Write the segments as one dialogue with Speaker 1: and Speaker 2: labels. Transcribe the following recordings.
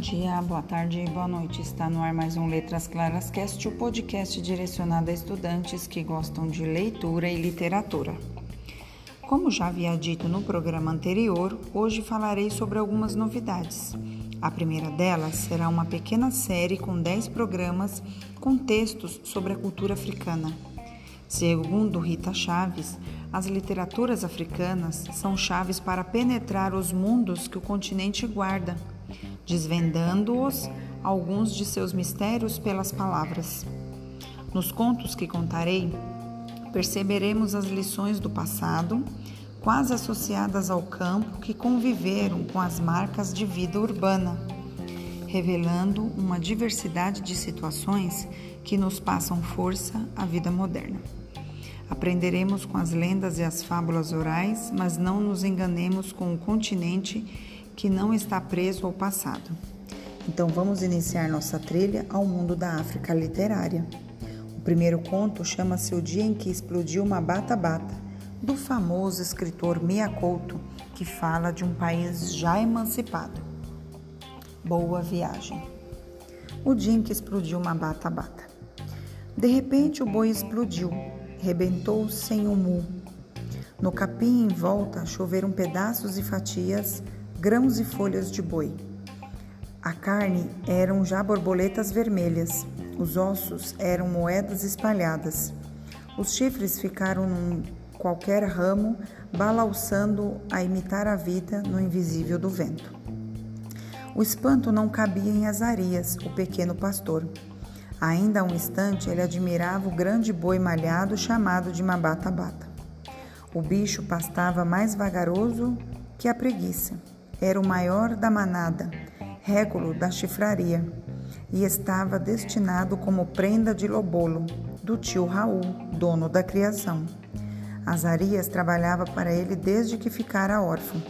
Speaker 1: dia, boa tarde e boa noite. Está no ar mais um Letras Claras Cast, o podcast direcionado a estudantes que gostam de leitura e literatura. Como já havia dito no programa anterior, hoje falarei sobre algumas novidades. A primeira delas será uma pequena série com 10 programas com textos sobre a cultura africana. Segundo Rita Chaves, as literaturas africanas são chaves para penetrar os mundos que o continente guarda, desvendando-os alguns de seus mistérios pelas palavras. Nos contos que contarei, perceberemos as lições do passado, quase associadas ao campo, que conviveram com as marcas de vida urbana, revelando uma diversidade de situações que nos passam força à vida moderna. Aprenderemos com as lendas e as fábulas orais, mas não nos enganemos com o continente que não está preso ao passado. Então vamos iniciar nossa trilha ao mundo da África literária. O primeiro conto chama-se O Dia em que Explodiu uma Bata Bata, do famoso escritor Mia Couto, que fala de um país já emancipado. Boa viagem. O dia em que explodiu uma bata bata. De repente o boi explodiu rebentou sem o mu. No capim em volta choveram pedaços e fatias, grãos e folhas de boi. A carne eram já borboletas vermelhas, os ossos eram moedas espalhadas. Os chifres ficaram num qualquer ramo, balançando a imitar a vida no invisível do vento. O espanto não cabia em Azarias, o pequeno pastor. Ainda há um instante ele admirava o grande boi malhado chamado de mabata-bata. O bicho pastava mais vagaroso que a preguiça. Era o maior da manada, régulo da chifraria, e estava destinado como prenda de lobolo do tio Raul, dono da criação. Azarias trabalhava para ele desde que ficara órfão.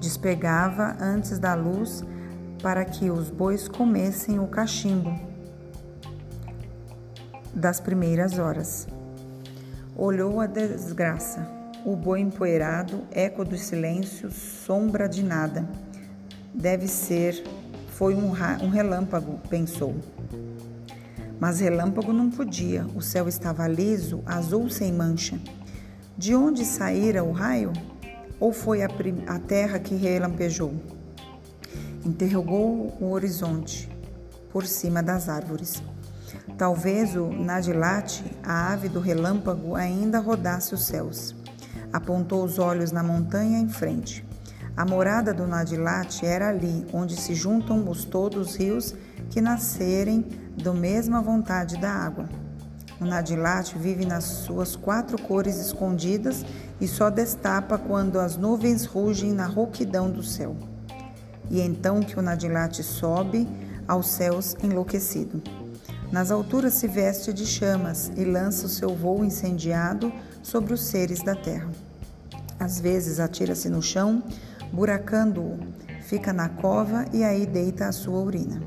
Speaker 1: Despegava antes da luz para que os bois comessem o cachimbo das primeiras horas. Olhou a desgraça, o boi empoeirado, eco dos silêncios, sombra de nada. Deve ser, foi um, um relâmpago, pensou. Mas relâmpago não podia, o céu estava liso, azul sem mancha. De onde saíra o raio? Ou foi a, a terra que relampejou? Interrogou o horizonte, por cima das árvores. Talvez o Nadilate, a ave do relâmpago, ainda rodasse os céus. Apontou os olhos na montanha em frente. A morada do Nadilate era ali, onde se juntam os todos os rios que nascerem da mesma vontade da água. O Nadilate vive nas suas quatro cores escondidas e só destapa quando as nuvens rugem na rouquidão do céu. E então que o Nadilate sobe aos céus enlouquecido. Nas alturas se veste de chamas e lança o seu voo incendiado sobre os seres da terra. Às vezes atira-se no chão, buracando-o, fica na cova e aí deita a sua urina.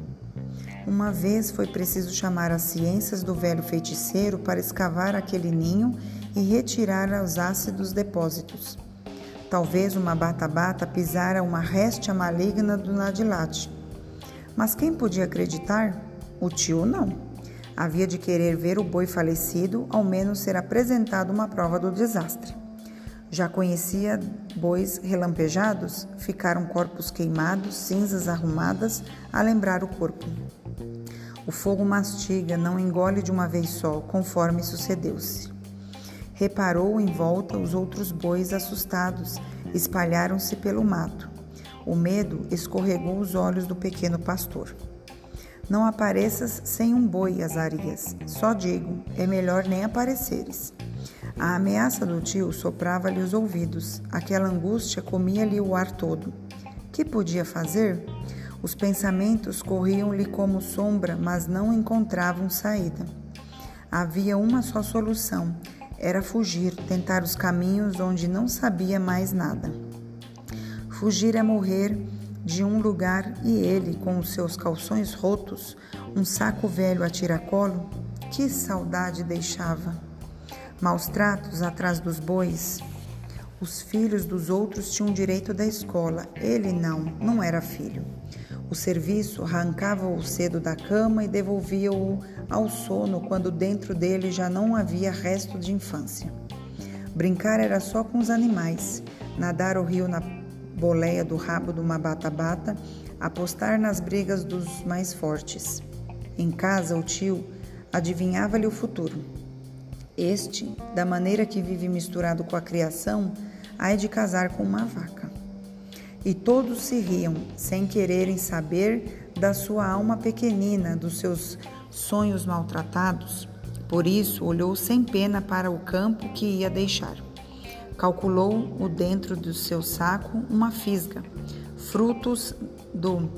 Speaker 1: Uma vez foi preciso chamar as ciências do velho feiticeiro para escavar aquele ninho e retirar os ácidos depósitos. Talvez uma bata-bata pisara uma réstia maligna do nadilate. Mas quem podia acreditar? O tio não. Havia de querer ver o boi falecido, ao menos ser apresentado uma prova do desastre. Já conhecia bois relampejados? Ficaram corpos queimados, cinzas arrumadas a lembrar o corpo. O fogo mastiga, não engole de uma vez só, conforme sucedeu-se. Reparou em volta os outros bois assustados, espalharam-se pelo mato. O medo escorregou os olhos do pequeno pastor. Não apareças sem um boi, Azarias. Só digo, é melhor nem apareceres. A ameaça do tio soprava-lhe os ouvidos. Aquela angústia comia-lhe o ar todo. Que podia fazer? Os pensamentos corriam-lhe como sombra, mas não encontravam saída. Havia uma só solução: era fugir, tentar os caminhos onde não sabia mais nada. Fugir é morrer de um lugar e ele, com os seus calções rotos, um saco velho a tiracolo, que saudade deixava. Maus tratos atrás dos bois. Os filhos dos outros tinham direito da escola, ele não, não era filho. O serviço arrancava-o cedo da cama e devolvia-o ao sono quando dentro dele já não havia resto de infância. Brincar era só com os animais, nadar o rio na boleia do rabo de uma bata-bata, apostar nas brigas dos mais fortes. Em casa, o tio adivinhava-lhe o futuro. Este, da maneira que vive misturado com a criação, há de casar com uma vaca. E todos se riam, sem quererem saber da sua alma pequenina, dos seus sonhos maltratados. Por isso, olhou sem pena para o campo que ia deixar. Calculou o dentro do seu saco uma fisga, frutos do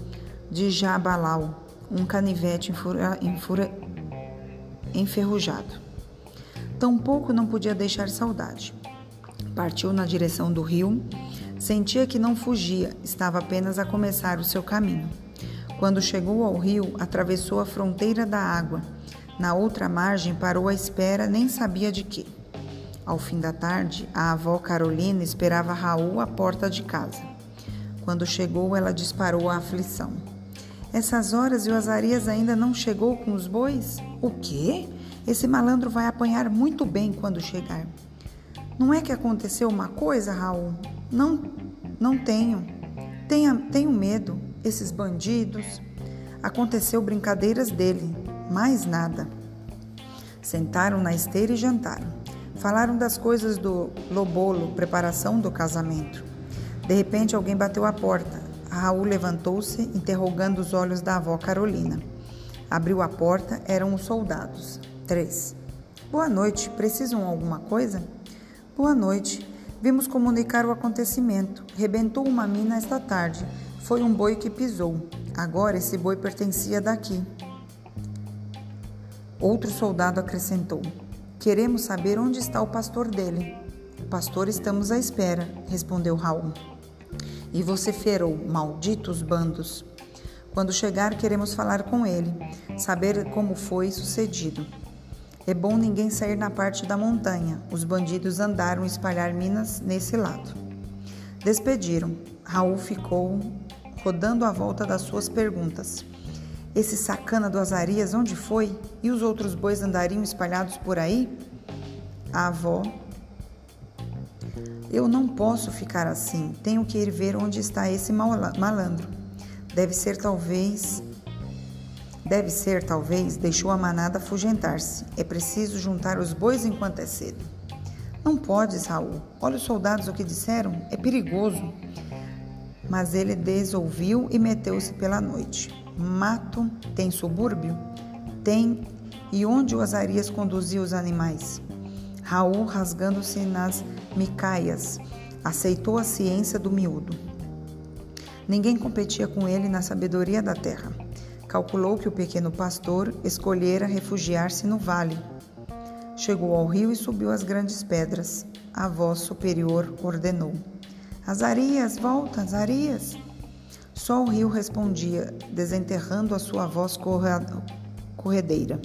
Speaker 1: de jabalau, um canivete enfura, enfura, enferrujado. Tampouco não podia deixar saudade. Partiu na direção do rio, sentia que não fugia, estava apenas a começar o seu caminho. Quando chegou ao rio, atravessou a fronteira da água. Na outra margem, parou à espera, nem sabia de quê. Ao fim da tarde, a avó Carolina esperava Raul à porta de casa. Quando chegou, ela disparou a aflição. Essas horas e o Azarias ainda não chegou com os bois? O quê? Esse malandro vai apanhar muito bem quando chegar. Não é que aconteceu uma coisa, Raul? Não, não tenho. Tenha, tenho medo. Esses bandidos. Aconteceu brincadeiras dele, mais nada. Sentaram na esteira e jantaram. Falaram das coisas do lobolo, preparação do casamento. De repente, alguém bateu a porta. Raul levantou-se, interrogando os olhos da avó Carolina. Abriu a porta, eram os soldados. Três. Boa noite, precisam alguma coisa? Boa noite. Vimos comunicar o acontecimento. Rebentou uma mina esta tarde. Foi um boi que pisou. Agora esse boi pertencia daqui. Outro soldado acrescentou: Queremos saber onde está o pastor dele. Pastor, estamos à espera, respondeu Raul. E vociferou: Malditos bandos. Quando chegar, queremos falar com ele, saber como foi sucedido. É bom ninguém sair na parte da montanha. Os bandidos andaram espalhar minas nesse lado. Despediram. Raul ficou rodando a volta das suas perguntas. Esse sacana do Azarias onde foi? E os outros bois andariam espalhados por aí? A avó. Eu não posso ficar assim. Tenho que ir ver onde está esse malandro. Deve ser talvez. Deve ser, talvez, deixou a manada afugentar-se. É preciso juntar os bois enquanto é cedo. Não podes, Raul. Olha os soldados o que disseram. É perigoso. Mas ele desouviu e meteu-se pela noite. Mato tem subúrbio? Tem. E onde o Azarias conduzia os animais? Raul, rasgando-se nas micaias, aceitou a ciência do miúdo. Ninguém competia com ele na sabedoria da terra. Calculou que o pequeno pastor escolhera refugiar-se no vale. Chegou ao rio e subiu as grandes pedras. A voz superior ordenou: Azarias, volta, Azarias! Só o rio respondia, desenterrando a sua voz corredeira.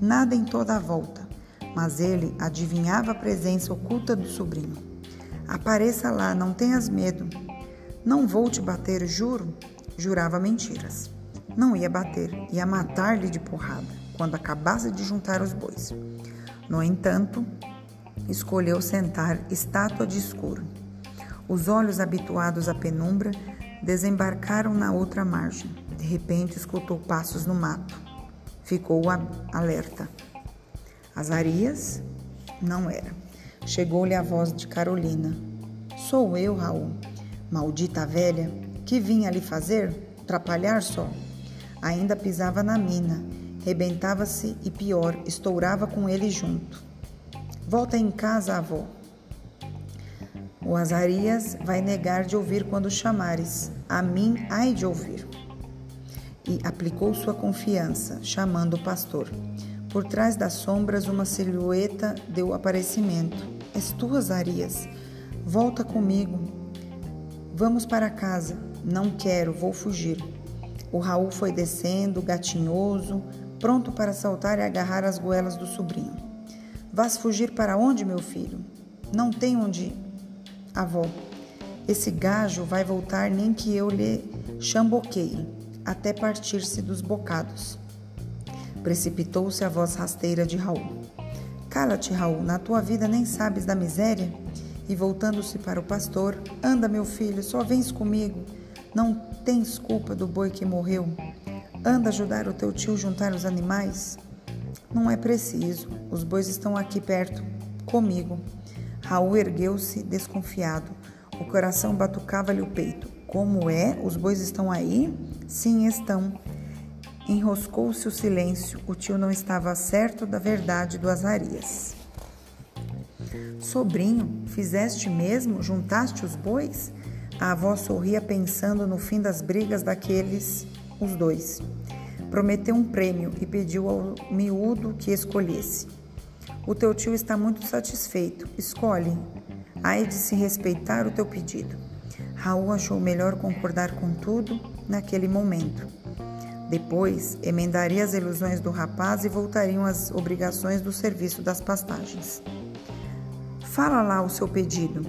Speaker 1: Nada em toda a volta, mas ele adivinhava a presença oculta do sobrinho. Apareça lá, não tenhas medo. Não vou te bater, juro. Jurava mentiras. Não ia bater, ia matar-lhe de porrada quando acabasse de juntar os bois. No entanto, escolheu sentar estátua de escuro. Os olhos habituados à penumbra Desembarcaram na outra margem. De repente, escutou passos no mato. Ficou alerta. Azarias? Não era. Chegou-lhe a voz de Carolina. Sou eu, Raul. Maldita velha. Que vinha ali fazer? Trapalhar só. Ainda pisava na mina. Rebentava-se e pior, estourava com ele junto. Volta em casa, avó. O Azarias vai negar de ouvir quando chamares, a mim ai de ouvir. E aplicou sua confiança, chamando o pastor. Por trás das sombras, uma silhueta deu aparecimento. És tu, Azarias? Volta comigo. Vamos para casa. Não quero, vou fugir. O Raul foi descendo, gatinhoso, pronto para saltar e agarrar as goelas do sobrinho. Vás fugir para onde, meu filho? Não tem onde. Avó, esse gajo vai voltar nem que eu lhe chamboqueie. até partir-se dos bocados. Precipitou-se a voz rasteira de Raul. Cala-te, Raul, na tua vida nem sabes da miséria? E voltando-se para o pastor, anda, meu filho, só vens comigo. Não tens culpa do boi que morreu. Anda ajudar o teu tio juntar os animais. Não é preciso, os bois estão aqui perto, comigo. Raul ergueu-se desconfiado. O coração batucava-lhe o peito. Como é? Os bois estão aí? Sim, estão. Enroscou-se o silêncio. O tio não estava certo da verdade do Azarias. Sobrinho, fizeste mesmo? Juntaste os bois? A avó sorria pensando no fim das brigas daqueles, os dois. Prometeu um prêmio e pediu ao miúdo que escolhesse. O teu tio está muito satisfeito. Escolhe. Há de se respeitar o teu pedido. Raul achou melhor concordar com tudo naquele momento. Depois, emendaria as ilusões do rapaz e voltariam às obrigações do serviço das pastagens. Fala lá o seu pedido.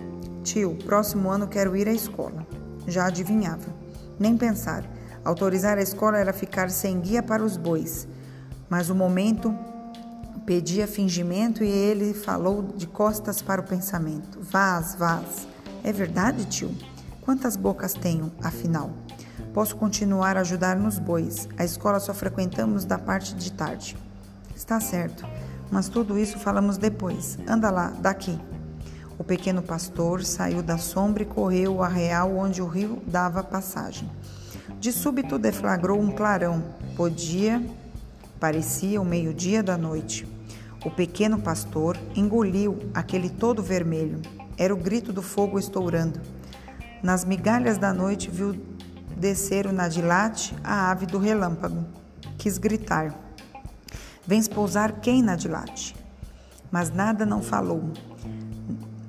Speaker 1: Tio, próximo ano quero ir à escola. Já adivinhava. Nem pensar. Autorizar a escola era ficar sem guia para os bois. Mas o momento pedia fingimento e ele falou de costas para o pensamento. Vaz, vaz. É verdade, tio? Quantas bocas tenho, afinal? Posso continuar a ajudar nos bois. A escola só frequentamos da parte de tarde. Está certo, mas tudo isso falamos depois. Anda lá, daqui. O pequeno pastor saiu da sombra e correu ao arreal onde o rio dava passagem. De súbito deflagrou um clarão. Podia, parecia o meio-dia da noite. O pequeno pastor engoliu aquele todo vermelho. Era o grito do fogo estourando. Nas migalhas da noite viu descer o Nadilate, a ave do relâmpago. Quis gritar: Vens pousar quem, Nadilate? Mas nada não falou.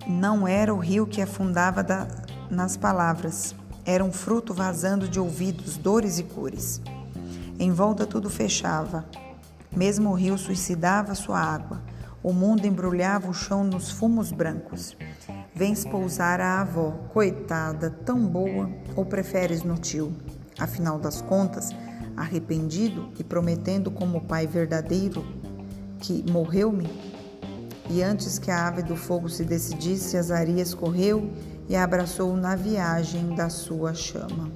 Speaker 1: Não era o rio que afundava da, nas palavras. Era um fruto vazando de ouvidos, dores e cores. Em volta tudo fechava. Mesmo o rio suicidava sua água. O mundo embrulhava o chão nos fumos brancos. Vens pousar a avó, coitada, tão boa, ou preferes no tio? Afinal das contas, arrependido e prometendo como pai verdadeiro que morreu-me? E antes que a ave do fogo se decidisse, Azarias correu e abraçou na viagem da sua chama.